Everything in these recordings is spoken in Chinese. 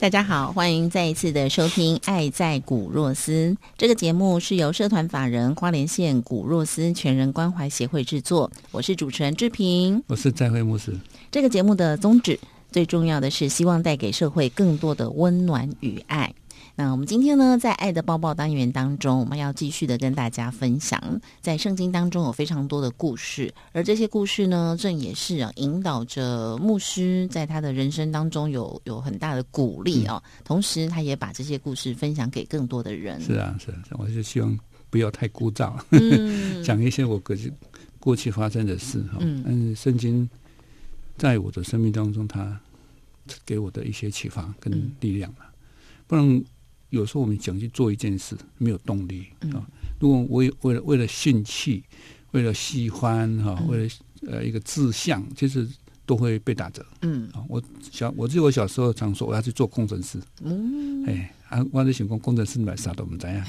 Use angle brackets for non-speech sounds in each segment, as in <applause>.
大家好，欢迎再一次的收听《爱在古若斯》这个节目，是由社团法人花莲县古若斯全人关怀协会制作。我是主持人志平，我是在会牧师。这个节目的宗旨，最重要的是希望带给社会更多的温暖与爱。那我们今天呢，在爱的抱抱单元当中，我们要继续的跟大家分享，在圣经当中有非常多的故事，而这些故事呢，正也是啊，引导着牧师在他的人生当中有有很大的鼓励哦。同时，他也把这些故事分享给更多的人。是啊，是啊，我就希望不要太枯燥，<laughs> 讲一些我过去过去发生的事哈。嗯，圣经在我的生命当中，他给我的一些启发跟力量嘛，不然。有时候我们想去做一件事，没有动力啊。如果为为了为了兴趣，为了喜欢哈，为了呃一个志向，其实都会被打折。嗯啊，我小我记得我小时候常说我要去做工程师。嗯，哎啊，我在想工工程师买啥都不怎样。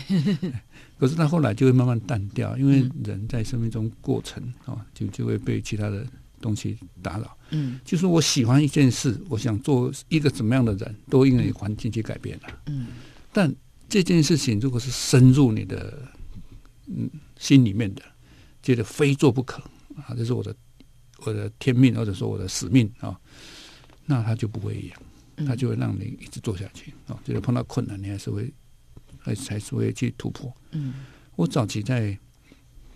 <laughs> 可是他后来就会慢慢淡掉，因为人在生命中过程啊，就就会被其他的东西打扰。嗯，就是我喜欢一件事，我想做一个怎么样的人，都因为环境去改变了。嗯。但这件事情如果是深入你的嗯心里面的，觉得非做不可啊，这是我的我的天命或者说我的使命啊，那他就不会一样，他就会让你一直做下去啊。就是碰到困难，你还是会还还是会去突破。嗯，我早期在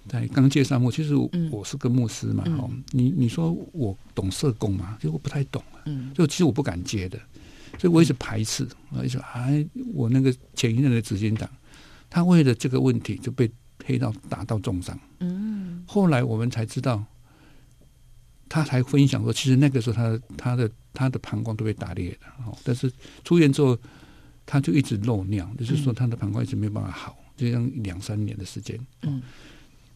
在刚介绍牧，其实我是个牧师嘛，哦，你你说我懂社工嘛？其实我不太懂啊，嗯，就其实我不敢接的。所以我一直排斥，我一直哎，我那个前一任的执行长，他为了这个问题就被黑道打到重伤。嗯，后来我们才知道，他才分享说，其实那个时候他的他的他的膀胱都被打裂了。哦，但是出院之后，他就一直漏尿，就是说他的膀胱一直没有办法好，就像两三年的时间。嗯，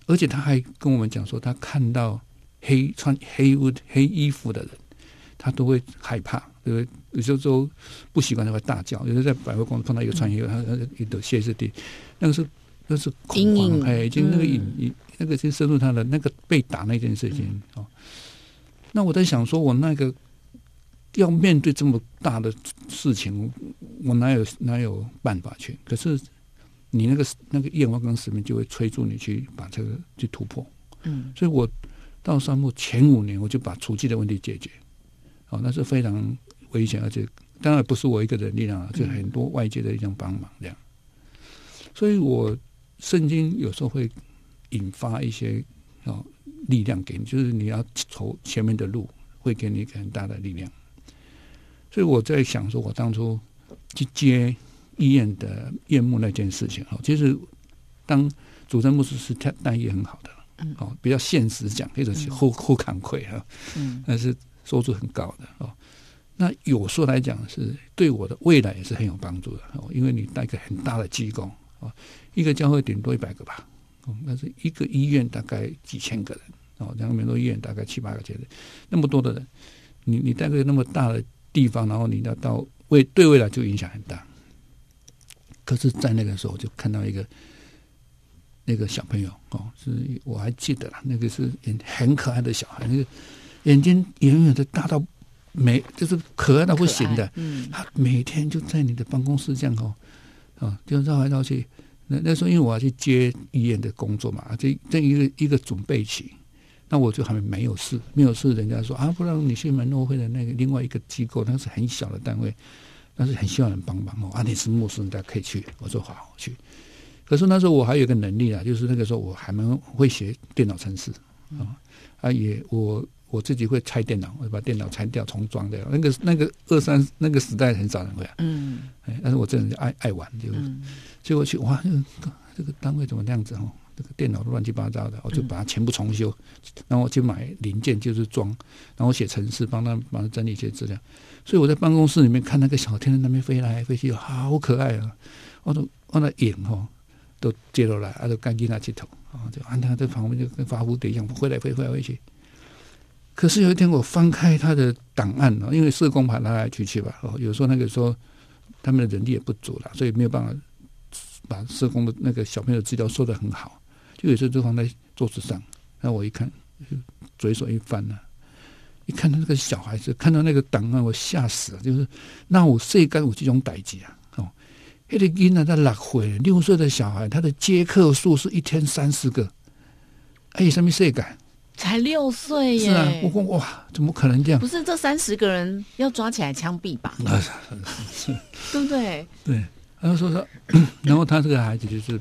而且他还跟我们讲说，他看到黑穿黑衣黑衣服的人，他都会害怕。对，有些时候不习惯他会大叫。有时候在百货公司碰到一个穿衣服，他他一抖歇斯底，那个是那是恐慌，哎，已经那个隐，那个就深入他的那个被打那件事情哦。那我在想，说我那个要面对这么大的事情，我哪有哪有办法去？可是你那个那个愿望跟使命就会催促你去把这个去突破。嗯，所以我到沙漠前五年，我就把厨具的问题解决。哦，那是非常。危险，而且当然不是我一个人力量啊，就很多外界的力量帮忙这样。所以我圣经有时候会引发一些哦力量给你，就是你要走前面的路，会给你一个很大的力量。所以我在想，说我当初去接医院的验幕那件事情哦，其实当主任牧师是他待遇很好的，嗯，哦，比较现实讲，或者是后后惭愧哈，嗯，但是收入很高的哦。那有时候来讲是对我的未来也是很有帮助的哦，因为你带个很大的机构哦，一个教会顶多一百个吧，哦，但是一个医院大概几千个人哦，两个美多医院大概七八个人，那么多的人，你你带个那么大的地方，然后你要到未对未来就影响很大。可是，在那个时候就看到一个那个小朋友哦，是我还记得了，那个是很可爱的小孩，那个眼睛远远的大到。每就是可爱到不行的，嗯，他每天就在你的办公室这样哦，啊，就绕来绕去。那那时候因为我要去接医院的工作嘛，这这一个一个准备期，那我就还没有事，没有事，人家说啊，不然你去门诺会的那个另外一个机构，那是很小的单位，但是很需要人帮忙哦。啊，你是陌生人，大家可以去。我说好，去。可是那时候我还有一个能力啊，就是那个时候我还蛮会写电脑程式啊，啊也我我自己会拆电脑，我把电脑拆掉重装掉。那个那个二三那个时代很少人会啊，嗯，哎，但是我这人爱爱玩，就结果去哇，这个单位怎么那样子哦？这个电脑都乱七八糟的，我就把它全部重修，然后我去买零件就是装，然后写程式帮他帮他整理一些资料。所以我在办公室里面看那个小天在那边飞来飞去，好可爱啊！我都我那影哈都接落来，啊都赶紧拿起头啊，就按他在旁边就跟发蝴蝶一样飞来飞飞来飞去。可是有一天我翻开他的档案哦，因为社工盘来来去去吧，哦，有时候那个时候他们的人力也不足了，所以没有办法把社工的那个小朋友资料收的很好。就有时候就放在桌子上，那我一看，嘴手一翻呢，一看到那个小孩子，看到那个档案，我吓死了。就是那我世干我这种代际啊，哦，那个婴儿在六岁，六岁的小孩，他的接客数是一天三十个，哎，什么世干？才六岁耶！是啊，我说哇，怎么可能这样？不是这三十个人要抓起来枪毙吧？<laughs> 对不对？对，然后说说，<clears throat> 然后他这个孩子就是。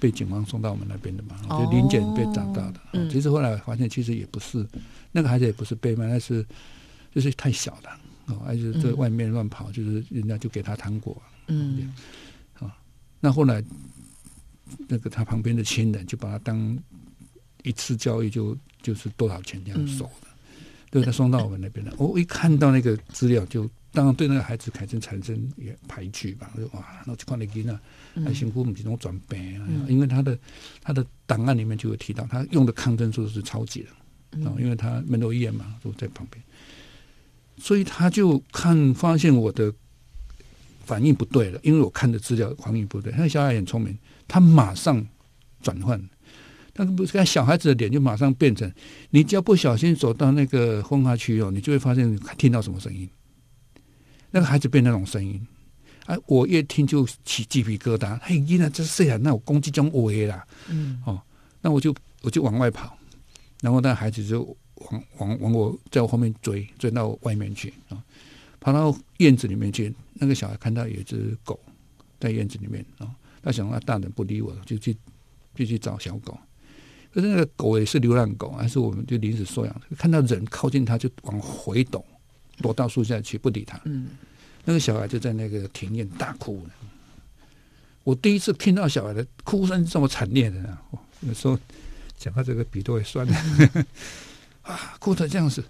被警方送到我们那边的嘛，就临检被找到的。其实后来发现，其实也不是那个孩子，也不是被卖，那是就是太小了哦，而且在外面乱跑，就是人家就给他糖果。嗯，啊，那后来那个他旁边的亲人就把他当一次交易，就就是多少钱这样收的，对他送到我们那边了。我一看到那个资料就。当然，对那个孩子产生产生也排拒吧。就哇，那就看那囡啊，还辛苦，不这种转变啊。因为他的他的档案里面就有提到，他用的抗生素是超级的啊，因为他门头医院嘛，都在旁边，所以他就看发现我的反应不对了，因为我看的资料反应不对。那小孩很聪明，他马上转换，那个不是看小孩子的脸就马上变成，你只要不小心走到那个风化区哦，你就会发现听到什么声音。那个孩子变那种声音，哎，我越听就起鸡皮疙瘩。嘿，原来这是啊，那我攻击中威啦，嗯，哦，那我就我就往外跑，然后那孩子就往往往我在我后面追，追到外面去啊，跑到院子里面去。那个小孩看到有一只狗在院子里面啊，他想他大人不理我，就去就去找小狗。可是那个狗也是流浪狗，还是我们就临时收养。看到人靠近它，就往回躲。躲到树下去不理它，嗯，那个小孩就在那个庭院大哭了。我第一次听到小孩的哭声这么惨烈的，有时候讲到这个笔都会酸的，<laughs> 啊，哭成这样子。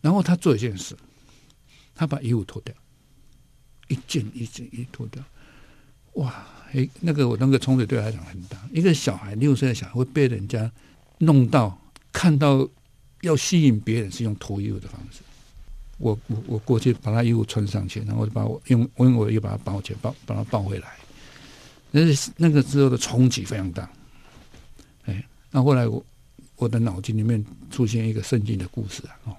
然后他做一件事，他把衣服脱掉，一件一件一脱掉，哇，哎，那个我那个冲击对他来讲很大。一个小孩六岁的小孩会被人家弄到看到要吸引别人是用脱衣服的方式。我我我过去把他衣服穿上去，然后就把我用我用我又把他抱起来，抱把他抱回来。那是那个之后的冲击非常大。哎，那后来我我的脑筋里面出现一个圣经的故事啊，哦，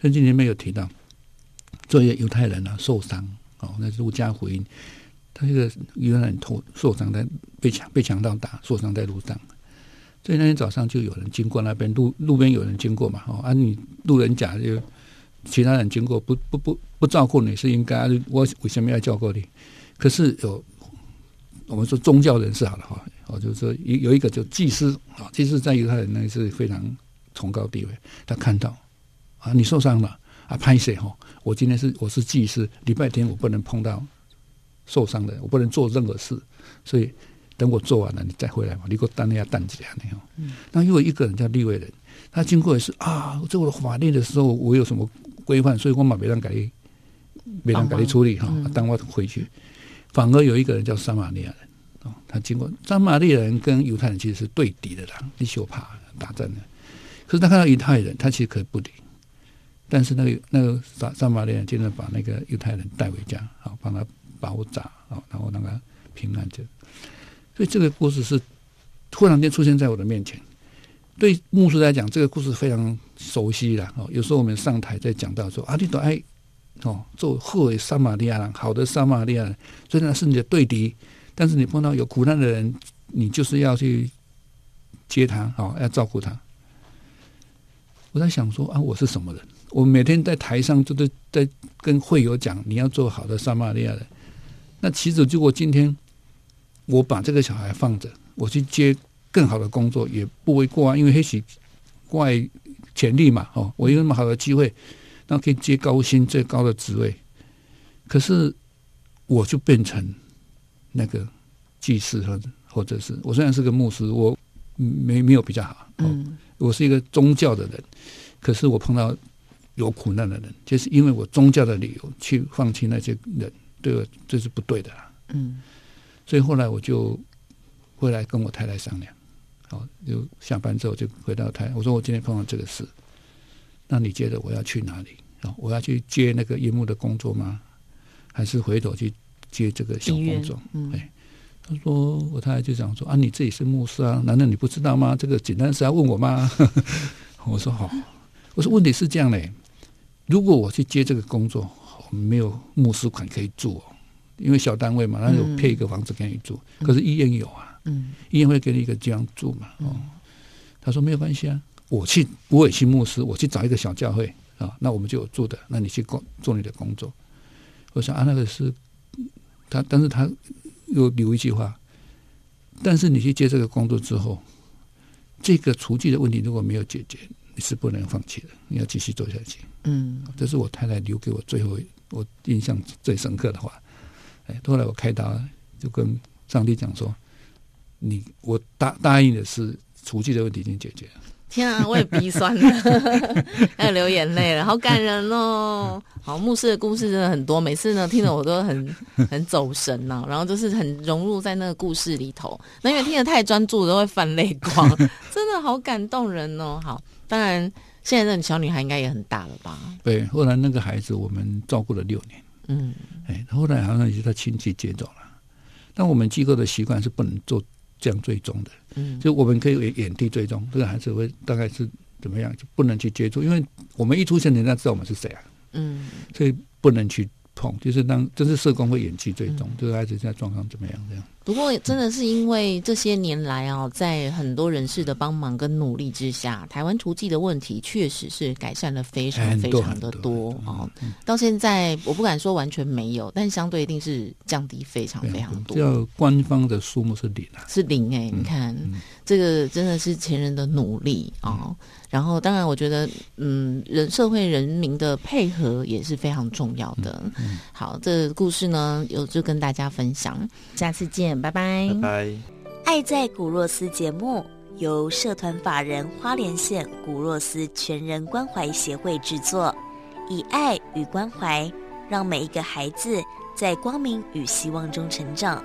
圣经里面有提到，这些犹太人啊受伤哦，那是路加福音，他这个犹太人头受伤在被强被强盗打，受伤在路上。所以那天早上就有人经过那边路路边有人经过嘛，哦，啊你路人甲就。其他人经过不不不不照顾你是应该，我为什么要照顾你？可是有我们说宗教人士好了哈，我就是说有有一个就祭司啊，祭司在犹太人那是非常崇高地位。他看到啊，你受伤了啊，拍谁哈？我今天是我是祭司，礼拜天我不能碰到受伤的，我不能做任何事，所以等我做完了你再回来嘛。你给我担一下担子那样。那又有一个人叫利未人，他经过也是啊，在我的法律的时候，我有什么？规范，所以我嘛没让改，没让改处理哈。当我回去，反而有一个人叫撒玛利亚人哦，他经过撒玛利亚人跟犹太人其实是对敌的啦，你休怕打仗的。可是他看到犹太人，他其实可以不理。但是那个那个撒撒玛利亚人竟然把那个犹太人带回家，好帮他包扎啊，然后那个平安着。所以这个故事是突然间出现在我的面前。对牧师来讲，这个故事非常熟悉了哦。有时候我们上台在讲到说：“阿利多爱哦，做后为撒玛利亚人，好的撒玛利亚人，虽然是你的对敌，但是你碰到有苦难的人，你就是要去接他，哦，要照顾他。”我在想说啊，我是什么人？我每天在台上就在在跟会友讲，你要做好的撒玛利亚人。那其实如果今天我把这个小孩放着，我去接。更好的工作也不为过啊，因为黑起怪潜力嘛，哦，我有那么好的机会，那可以接高薪最高的职位，可是我就变成那个祭司或者或者是我虽然是个牧师，我没没有比较好，嗯，我是一个宗教的人，可是我碰到有苦难的人，就是因为我宗教的理由去放弃那些人，对我这是不对的啦，嗯，所以后来我就回来跟我太太商量。好，就下班之后就回到台。我说我今天碰到这个事，那你觉得我要去哪里？哦，我要去接那个荧幕的工作吗？还是回头去接这个小工作？哎，他说我太太就讲说啊，你自己是牧师啊，难道你不知道吗？这个简单事要问我吗？<laughs> 我说好，我说问题是这样嘞，如果我去接这个工作，我们没有牧师款可以住哦，因为小单位嘛，那有配一个房子给你住，可是医院有啊。嗯，医院会给你一个地方住嘛？哦，他说没有关系啊，我去，我也去牧师，我去找一个小教会啊，那我们就有住的，那你去工做你的工作。我想啊，那个是他，但是他又留一句话，但是你去接这个工作之后，这个厨具的问题如果没有解决，你是不能放弃的，你要继续做下去。嗯，这是我太太留给我最后我印象最深刻的话。哎，后来我开刀就跟上帝讲说。你我答答应的是厨具的问题已经解决了。天啊，我也鼻酸了，<laughs> 还要流眼泪了，好感人哦！好，牧师的故事真的很多，每次呢听得我都很 <laughs> 很走神呐，然后就是很融入在那个故事里头。那因为听得太专注，都会泛泪光，<laughs> 真的好感动人哦。好，当然现在这小女孩应该也很大了吧？对，后来那个孩子我们照顾了六年，嗯，哎，后来好像也是他亲戚接走了。但我们机构的习惯是不能做。这样追踪的，嗯，就我们可以眼地追踪，这个孩子会大概是怎么样，就不能去接触，因为我们一出现，人家知道我们是谁啊，嗯，所以不能去。碰就是当，这是社工会演技最重，就是孩子现在状况怎么样？这样。不过真的是因为这些年来啊，在很多人士的帮忙跟努力之下，台湾图记的问题确实是改善了非常非常的多啊。到现在我不敢说完全没有，但相对一定是降低非常非常多。要官方的数目是零啊，是零哎，你看这个真的是前人的努力啊。然后，当然，我觉得，嗯，人社会人民的配合也是非常重要的。好，这故事呢，有就跟大家分享，下次见，拜拜。拜拜。爱在古若斯节目由社团法人花莲县古若斯全人关怀协会制作，以爱与关怀，让每一个孩子在光明与希望中成长。